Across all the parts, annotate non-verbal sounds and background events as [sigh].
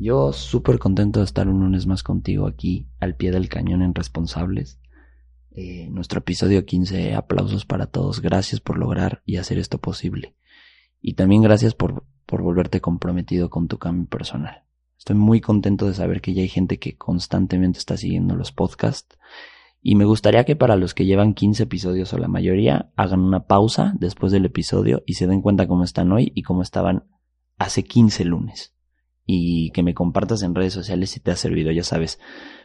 Yo súper contento de estar un lunes más contigo aquí al pie del cañón en Responsables. Eh, nuestro episodio 15, aplausos para todos, gracias por lograr y hacer esto posible. Y también gracias por, por volverte comprometido con tu cambio personal. Estoy muy contento de saber que ya hay gente que constantemente está siguiendo los podcasts. Y me gustaría que para los que llevan 15 episodios o la mayoría hagan una pausa después del episodio y se den cuenta cómo están hoy y cómo estaban hace 15 lunes. Y que me compartas en redes sociales si te ha servido, ya sabes.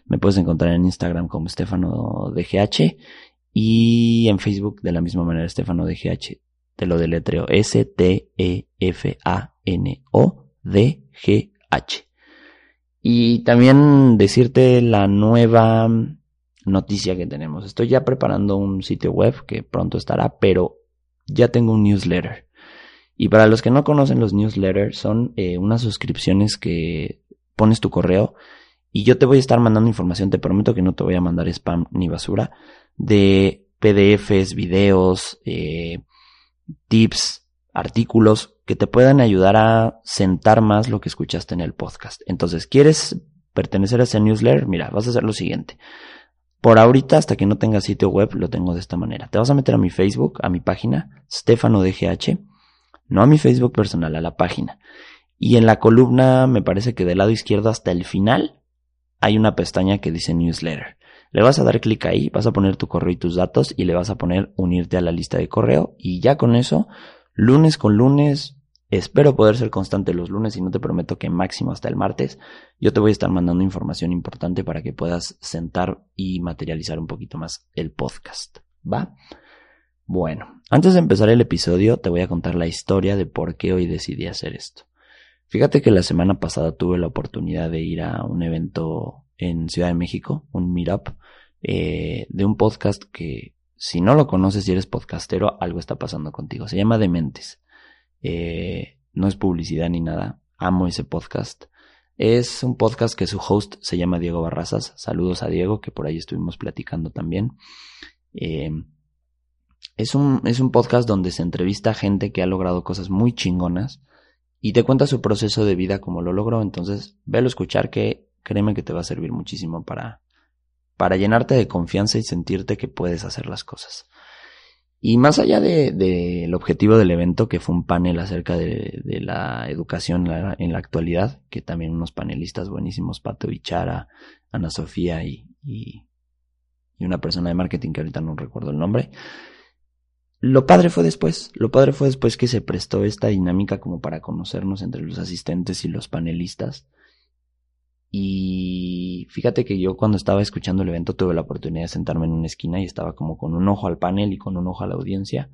Me puedes encontrar en Instagram como Estefano DGH y en Facebook de la misma manera Estefano DGH. Te lo deletreo S-T-E-F-A-N-O-D-G-H. Y también decirte la nueva noticia que tenemos. Estoy ya preparando un sitio web que pronto estará, pero ya tengo un newsletter. Y para los que no conocen los newsletters, son eh, unas suscripciones que pones tu correo y yo te voy a estar mandando información, te prometo que no te voy a mandar spam ni basura, de PDFs, videos, eh, tips, artículos que te puedan ayudar a sentar más lo que escuchaste en el podcast. Entonces, ¿quieres pertenecer a ese newsletter? Mira, vas a hacer lo siguiente. Por ahorita, hasta que no tengas sitio web, lo tengo de esta manera. Te vas a meter a mi Facebook, a mi página, Stefano DGH no a mi Facebook personal, a la página. Y en la columna, me parece que del lado izquierdo hasta el final, hay una pestaña que dice newsletter. Le vas a dar clic ahí, vas a poner tu correo y tus datos y le vas a poner unirte a la lista de correo y ya con eso, lunes con lunes, espero poder ser constante los lunes y no te prometo que máximo hasta el martes, yo te voy a estar mandando información importante para que puedas sentar y materializar un poquito más el podcast. ¿Va? Bueno, antes de empezar el episodio te voy a contar la historia de por qué hoy decidí hacer esto. Fíjate que la semana pasada tuve la oportunidad de ir a un evento en Ciudad de México, un meetup, eh, de un podcast que si no lo conoces y eres podcastero, algo está pasando contigo. Se llama Dementes. Eh, no es publicidad ni nada. Amo ese podcast. Es un podcast que su host se llama Diego Barrazas. Saludos a Diego, que por ahí estuvimos platicando también. Eh, es un, es un podcast donde se entrevista a gente que ha logrado cosas muy chingonas y te cuenta su proceso de vida como lo logró. Entonces, vélo escuchar que créeme que te va a servir muchísimo para, para llenarte de confianza y sentirte que puedes hacer las cosas. Y más allá del de, objetivo del evento, que fue un panel acerca de, de la educación en la, actualidad, que también unos panelistas buenísimos, Pato Bichara, Ana Sofía y, y, y una persona de marketing que ahorita no recuerdo el nombre, lo padre fue después, lo padre fue después que se prestó esta dinámica como para conocernos entre los asistentes y los panelistas. Y fíjate que yo cuando estaba escuchando el evento tuve la oportunidad de sentarme en una esquina y estaba como con un ojo al panel y con un ojo a la audiencia.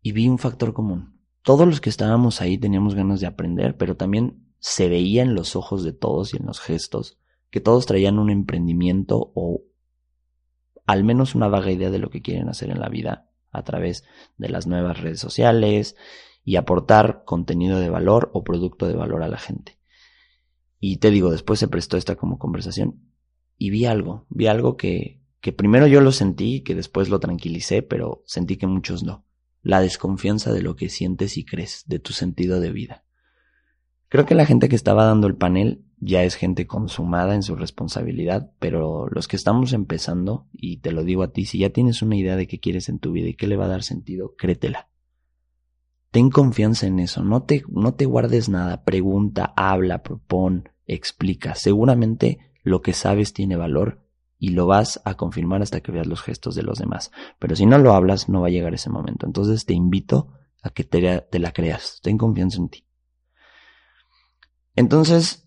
Y vi un factor común. Todos los que estábamos ahí teníamos ganas de aprender, pero también se veía en los ojos de todos y en los gestos que todos traían un emprendimiento o al menos una vaga idea de lo que quieren hacer en la vida a través de las nuevas redes sociales y aportar contenido de valor o producto de valor a la gente. Y te digo, después se prestó esta como conversación y vi algo, vi algo que, que primero yo lo sentí, que después lo tranquilicé, pero sentí que muchos no. La desconfianza de lo que sientes y crees, de tu sentido de vida. Creo que la gente que estaba dando el panel ya es gente consumada en su responsabilidad, pero los que estamos empezando, y te lo digo a ti, si ya tienes una idea de qué quieres en tu vida y qué le va a dar sentido, créetela. Ten confianza en eso, no te, no te guardes nada, pregunta, habla, propon, explica. Seguramente lo que sabes tiene valor y lo vas a confirmar hasta que veas los gestos de los demás. Pero si no lo hablas, no va a llegar ese momento. Entonces te invito a que te, te la creas, ten confianza en ti. Entonces,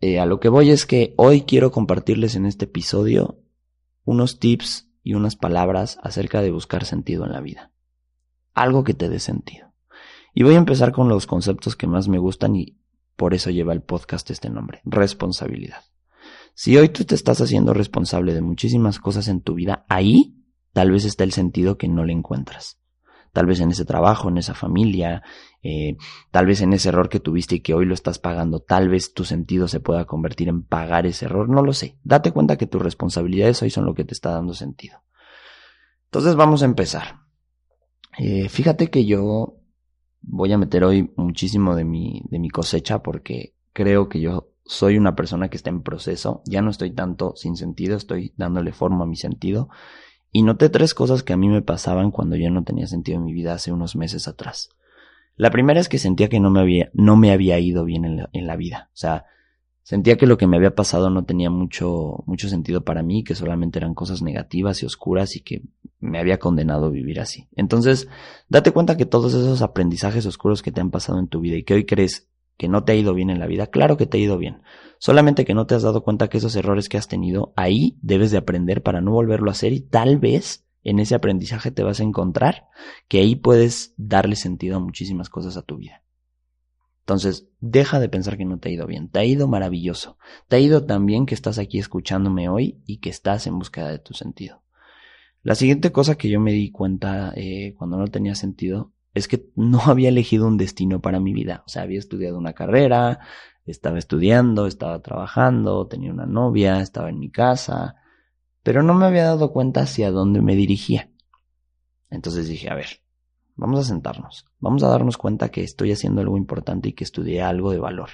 eh, a lo que voy es que hoy quiero compartirles en este episodio unos tips y unas palabras acerca de buscar sentido en la vida. Algo que te dé sentido. Y voy a empezar con los conceptos que más me gustan y Por eso lleva el podcast este nombre, responsabilidad. Si hoy tú te estás haciendo responsable de muchísimas cosas en tu vida, ahí tal vez está el sentido que no le encuentras. Tal vez en ese trabajo, en esa familia, eh, tal vez en ese error que tuviste y que hoy lo estás pagando, tal vez tu sentido se pueda convertir en pagar ese error, no lo sé. Date cuenta que tus responsabilidades hoy son lo que te está dando sentido. Entonces vamos a empezar. Eh, fíjate que yo voy a meter hoy muchísimo de mi, de mi cosecha porque creo que yo soy una persona que está en proceso, ya no estoy tanto sin sentido, estoy dándole forma a mi sentido y noté tres cosas que a mí me pasaban cuando yo no tenía sentido en mi vida hace unos meses atrás. La primera es que sentía que no me había, no me había ido bien en la, vida. O sea, sentía que lo que me había pasado no tenía mucho, mucho sentido para mí, que solamente eran cosas negativas y oscuras y que me había condenado a vivir así. Entonces, date cuenta que todos esos aprendizajes oscuros que te han pasado en tu vida y que hoy crees que no te ha ido bien en la vida, claro que te ha ido bien. Solamente que no te has dado cuenta que esos errores que has tenido, ahí debes de aprender para no volverlo a hacer y tal vez en ese aprendizaje te vas a encontrar que ahí puedes darle sentido a muchísimas cosas a tu vida. Entonces, deja de pensar que no te ha ido bien, te ha ido maravilloso, te ha ido tan bien que estás aquí escuchándome hoy y que estás en búsqueda de tu sentido. La siguiente cosa que yo me di cuenta eh, cuando no tenía sentido es que no [laughs] había elegido un destino para mi vida. O sea, había estudiado una carrera, estaba estudiando, estaba trabajando, tenía una novia, estaba en mi casa, pero no me había dado cuenta hacia dónde me dirigía. Entonces dije, a ver, vamos a sentarnos, vamos a darnos cuenta que estoy haciendo algo importante y que estudié algo de valor.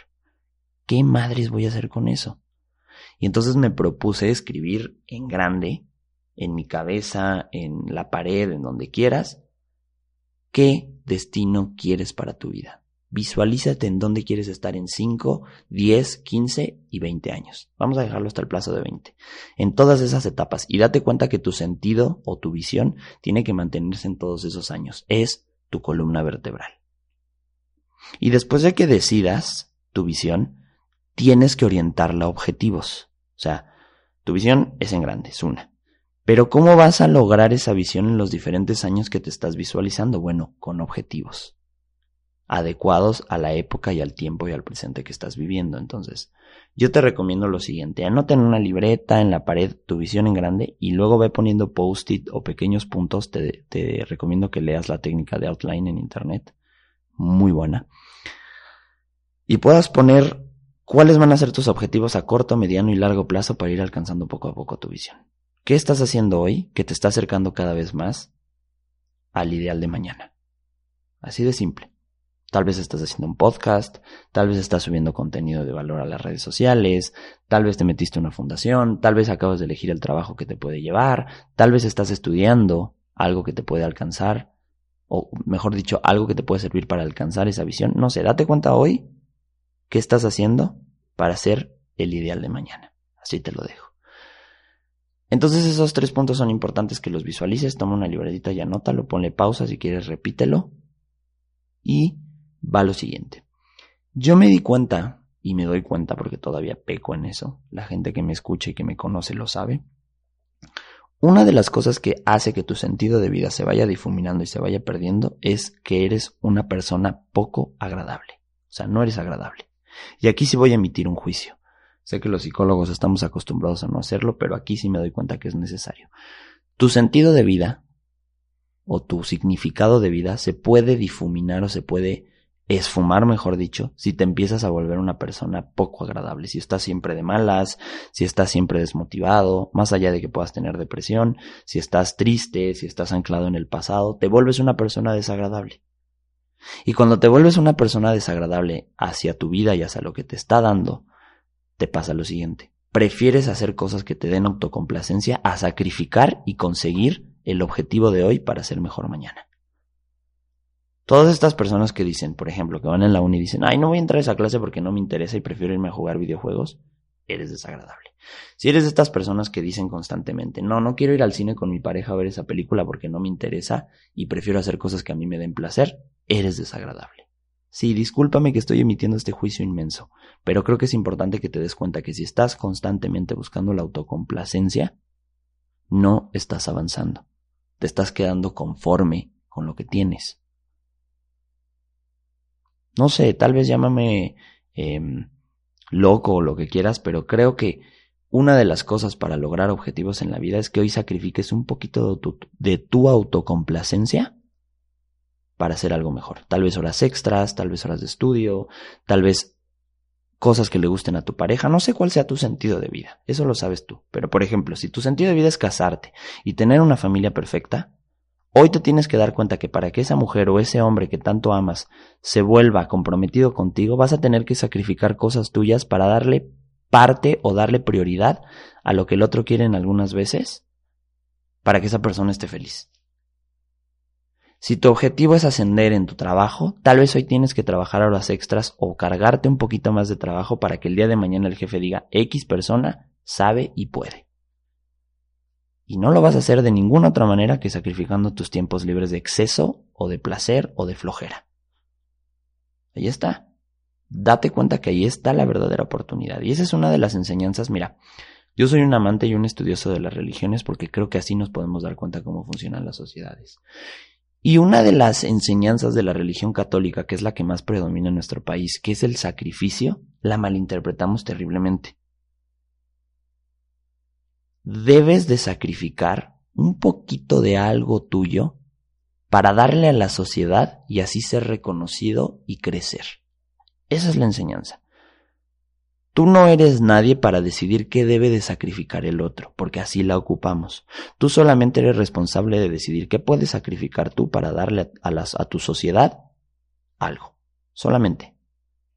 ¿Qué madres voy a hacer con eso? Y entonces me propuse escribir en grande, en mi cabeza, en la pared, en donde quieras, qué destino quieres para tu vida. Visualízate en dónde quieres estar en 5, 10, 15 y 20 años. Vamos a dejarlo hasta el plazo de 20. En todas esas etapas. Y date cuenta que tu sentido o tu visión tiene que mantenerse en todos esos años. Es tu columna vertebral. Y después de que decidas tu visión, tienes que orientarla a objetivos. O sea, tu visión es en grande, es una. Pero ¿cómo vas a lograr esa visión en los diferentes años que te estás visualizando? Bueno, con objetivos adecuados a la época y al tiempo y al presente que estás viviendo. Entonces, yo te recomiendo lo siguiente, anota en una libreta, en la pared, tu visión en grande y luego ve poniendo post-it o pequeños puntos. Te, te recomiendo que leas la técnica de outline en internet, muy buena. Y puedas poner cuáles van a ser tus objetivos a corto, mediano y largo plazo para ir alcanzando poco a poco tu visión. ¿Qué estás haciendo hoy que te está acercando cada vez más al ideal de mañana? Así de simple. Tal vez estás haciendo un podcast, tal vez estás subiendo contenido de valor a las redes sociales, tal vez te metiste en una fundación, tal vez acabas de elegir el trabajo que te puede llevar, tal vez estás estudiando algo que te puede alcanzar, o mejor dicho, algo que te puede servir para alcanzar esa visión. No sé, date cuenta hoy qué estás haciendo para ser el ideal de mañana. Así te lo dejo. Entonces esos tres puntos son importantes que los visualices, toma una libretita y anótalo, ponle pausa si quieres, repítelo. Y va lo siguiente. Yo me di cuenta, y me doy cuenta porque todavía peco en eso, la gente que me escucha y que me conoce lo sabe, una de las cosas que hace que tu sentido de vida se vaya difuminando y se vaya perdiendo es que eres una persona poco agradable. O sea, no eres agradable. Y aquí sí voy a emitir un juicio. Sé que los psicólogos estamos acostumbrados a no hacerlo, pero aquí sí me doy cuenta que es necesario. Tu sentido de vida o tu significado de vida se puede difuminar o se puede esfumar, mejor dicho, si te empiezas a volver una persona poco agradable, si estás siempre de malas, si estás siempre desmotivado, más allá de que puedas tener depresión, si estás triste, si estás anclado en el pasado, te vuelves una persona desagradable. Y cuando te vuelves una persona desagradable hacia tu vida y hacia lo que te está dando, te pasa lo siguiente. Prefieres hacer cosas que te den autocomplacencia a sacrificar y conseguir el objetivo de hoy para ser mejor mañana. Todas estas personas que dicen, por ejemplo, que van en la uni y dicen, ay, no voy a entrar a esa clase porque no me interesa y prefiero irme a jugar videojuegos, eres desagradable. Si eres de estas personas que dicen constantemente, no, no quiero ir al cine con mi pareja a ver esa película porque no me interesa y prefiero hacer cosas que a mí me den placer, eres desagradable. Sí, discúlpame que estoy emitiendo este juicio inmenso, pero creo que es importante que te des cuenta que si estás constantemente buscando la autocomplacencia, no estás avanzando. Te estás quedando conforme con lo que tienes no sé, tal vez llámame em, loco o lo que quieras, pero creo que una de las cosas para lograr objetivos en la vida es que hoy sacrifiques un poquito de tu, de tu autocomplacencia para hacer algo mejor. Tal vez horas extras, tal vez horas de estudio, tal vez cosas que le gusten a tu pareja. No sé cuál sea tu sentido de vida, eso lo sabes tú. Pero por ejemplo, si tu sentido de vida es casarte y tener una familia perfecta, hoy te tienes que dar cuenta que para que esa mujer o ese hombre que tanto amas se vuelva comprometido contigo, vas a tener que sacrificar cosas tuyas para darle parte o darle prioridad a lo que el otro quiere en algunas veces para que esa persona esté feliz. Si tu objetivo es ascender en tu trabajo, tal vez hoy tienes que trabajar horas extras o cargarte un poquito más de trabajo para que el día de mañana el jefe diga X persona sabe y puede. Y no lo vas a hacer de ninguna otra manera que sacrificando tus tiempos libres de exceso o de placer o de flojera. Ahí está date cuenta que ahí está la verdadera oportunidad. Y esa es una de las enseñanzas. Mira, yo soy un amante y un estudioso de las religiones porque creo que así nos podemos dar cuenta cómo funcionan las sociedades. Y una de las enseñanzas de la religión católica, que es la que más predomina en nuestro país, que es el sacrificio, la malinterpretamos terriblemente. Debes de sacrificar un poquito de algo tuyo para darle a la sociedad y así ser reconocido y crecer. Esa es la enseñanza. Tú no eres nadie para decidir qué debe de sacrificar el otro, porque así la ocupamos. Tú solamente eres responsable de decidir qué puedes sacrificar tú para darle a, a tu sociedad algo. Solamente.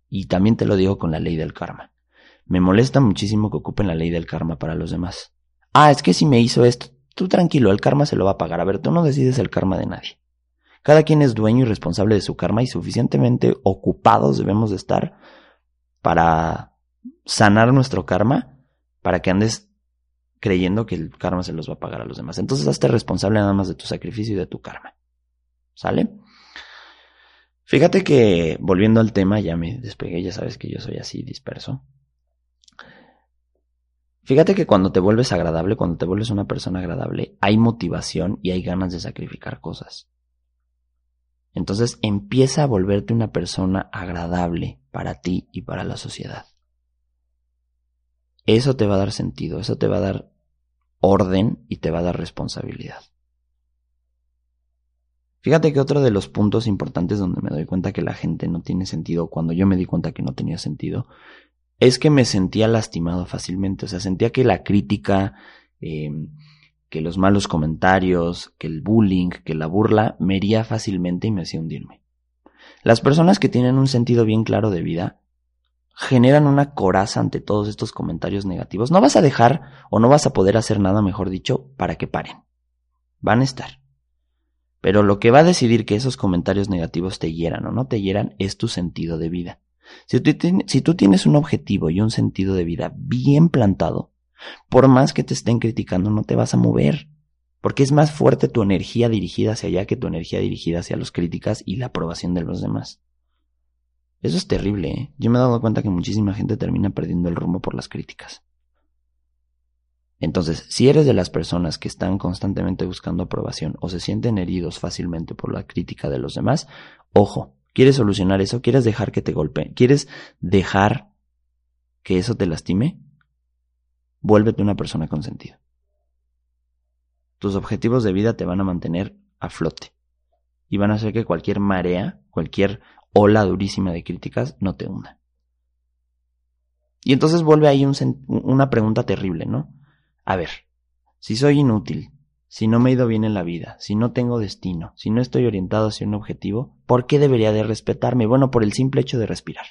Y también te lo digo con la ley del karma. Me molesta muchísimo que ocupen la ley del karma para los demás. Ah, es que si me hizo esto, tú tranquilo, el karma se lo va a pagar. A ver, tú no decides el karma de nadie. Cada quien es dueño y responsable de su karma y suficientemente ocupados debemos de estar para sanar nuestro karma, para que andes creyendo que el karma se los va a pagar a los demás. Entonces hazte responsable nada más de tu sacrificio y de tu karma. ¿Sale? Fíjate que, volviendo al tema, ya me despegué, ya sabes que yo soy así disperso. Fíjate que cuando te vuelves agradable, cuando te vuelves una persona agradable, hay motivación y hay ganas de sacrificar cosas. Entonces empieza a volverte una persona agradable para ti y para la sociedad. Eso te va a dar sentido, eso te va a dar orden y te va a dar responsabilidad. Fíjate que otro de los puntos importantes donde me doy cuenta que la gente no tiene sentido, cuando yo me di cuenta que no tenía sentido, es que me sentía lastimado fácilmente, o sea, sentía que la crítica, eh, que los malos comentarios, que el bullying, que la burla me hería fácilmente y me hacía hundirme. Las personas que tienen un sentido bien claro de vida generan una coraza ante todos estos comentarios negativos. No vas a dejar o no vas a poder hacer nada, mejor dicho, para que paren. Van a estar. Pero lo que va a decidir que esos comentarios negativos te hieran o no te hieran es tu sentido de vida. Si tú, tienes un objetivo y un sentido de vida bien plantado, por más que te estén criticando, no te vas a mover. Porque es más fuerte tu energía dirigida hacia allá que tu energía dirigida hacia los críticas y la aprobación de los demás. Eso es terrible, ¿eh? Yo me he dado cuenta que muchísima gente termina perdiendo el rumbo por las críticas. Entonces, si eres de las personas que están constantemente buscando aprobación o se sienten heridos fácilmente por la crítica de los demás, ojo, ¿quieres solucionar eso? ¿Quieres dejar que te golpeen? ¿Quieres dejar que eso te lastime? vuélvete una persona con sentido. Tus objetivos de vida te van a mantener a flote y van a hacer que cualquier marea, cualquier ola durísima de críticas no te hunda. Y entonces vuelve ahí una pregunta terrible, ¿no? A ver, si soy inútil, si no me he ido bien en la vida, si no tengo destino, si no estoy orientado hacia un objetivo, ¿por qué debería de respetarme? Bueno, por el simple hecho de respirar.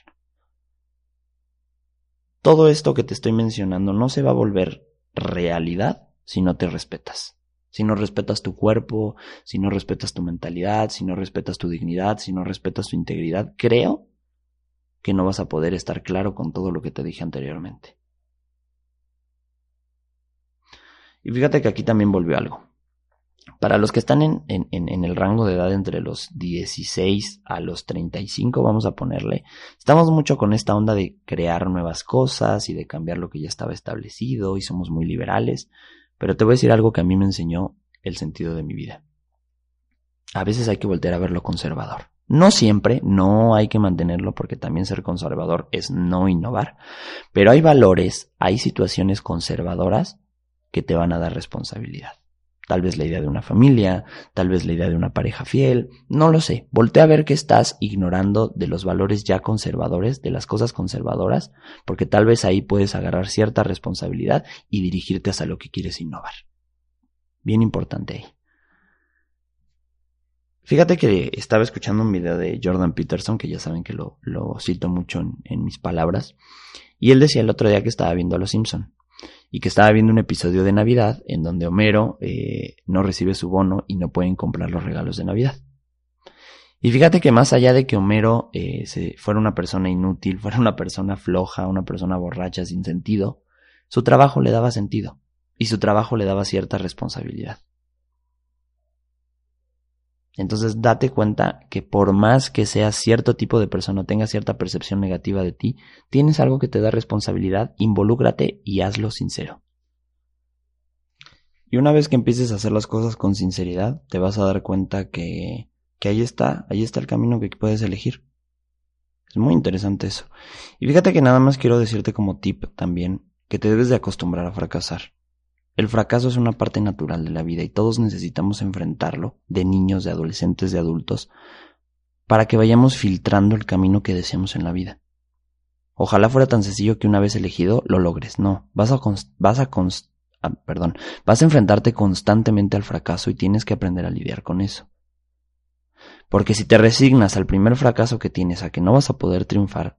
Todo esto que te estoy mencionando no se va a volver realidad si no te respetas. Si no respetas tu cuerpo, si no respetas tu mentalidad, si no respetas tu dignidad, si no respetas tu integridad, creo que no vas a poder estar claro con todo lo que te dije anteriormente. Y fíjate que aquí también volvió algo. Para los que están en, en, el rango de edad entre los 16 a los 35, vamos a ponerle, estamos mucho con esta onda de crear nuevas cosas y de cambiar lo que ya estaba establecido y somos muy liberales, pero te voy a decir algo que a mí me enseñó el sentido de mi vida. A veces hay que voltear a ver lo conservador. No siempre, no hay que mantenerlo porque también ser conservador es no innovar, pero hay valores, hay situaciones conservadoras que te van a dar responsabilidad. Tal vez la idea de una familia, tal vez la idea de una pareja fiel, no lo sé. Voltea a ver que estás ignorando de los valores ya conservadores, de las cosas conservadoras, porque tal vez ahí puedes agarrar cierta responsabilidad y dirigirte hacia lo que quieres innovar. Bien importante ahí. Fíjate que estaba escuchando un video de Jordan Peterson, que ya saben que lo, cito mucho en, en, mis palabras, y él decía el otro día que estaba viendo a Los Simpson y que estaba viendo un episodio de Navidad en donde Homero eh, no recibe su bono y no pueden comprar los regalos de Navidad. Y fíjate que más allá de que Homero eh, fuera una persona inútil, [laughs] fuera una persona floja, una persona borracha sin sentido, su trabajo le daba sentido y su trabajo le daba cierta responsabilidad. Entonces date cuenta que por más que seas cierto tipo de persona o tengas cierta percepción negativa de ti, tienes algo que te da responsabilidad, involúcrate y hazlo sincero. Y una vez que empieces a hacer las cosas con sinceridad, te vas a dar cuenta que, que ahí está, ahí está el camino que puedes elegir. Es muy interesante eso. Y fíjate que nada más quiero decirte como tip también que te debes de acostumbrar a fracasar. El fracaso es una parte natural de la vida y todos necesitamos enfrentarlo, de niños, de adolescentes, de adultos, para que vayamos filtrando el camino que deseamos en la vida. Ojalá fuera tan sencillo que una vez elegido lo logres. No, vas a, vas a, ah, perdón, vas a enfrentarte constantemente al fracaso y tienes que aprender a lidiar con eso. Porque si te resignas al primer fracaso que tienes a que no vas a poder triunfar,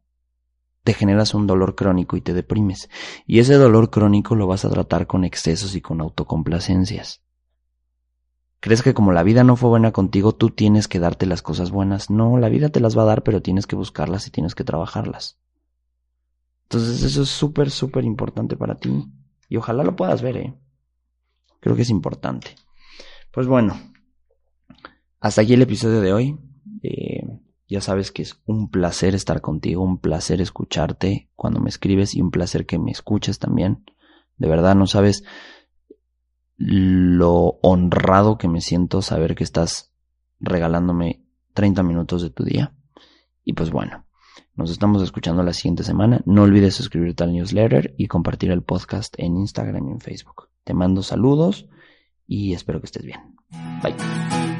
te generas un dolor crónico y te deprimes. Y ese dolor crónico lo vas a tratar con excesos y con autocomplacencias. ¿Crees que como la vida no fue buena contigo, tú tienes que darte las cosas buenas? No, la vida te las va a dar, pero tienes que buscarlas y tienes que trabajarlas. Entonces eso es súper, súper importante para ti. Y ojalá lo puedas ver, ¿eh? Creo que es importante. Pues bueno, hasta aquí el episodio de hoy. Eh, ya sabes que es un placer estar contigo, un placer escucharte cuando me escribes y un placer que me escuches también. De verdad, no sabes lo honrado que me siento saber que estás regalándome 30 minutos de tu día. Y pues bueno, nos estamos escuchando la siguiente semana. No olvides suscribirte al newsletter y compartir el podcast en Instagram y en Facebook. Te mando saludos y espero que estés bien. Bye.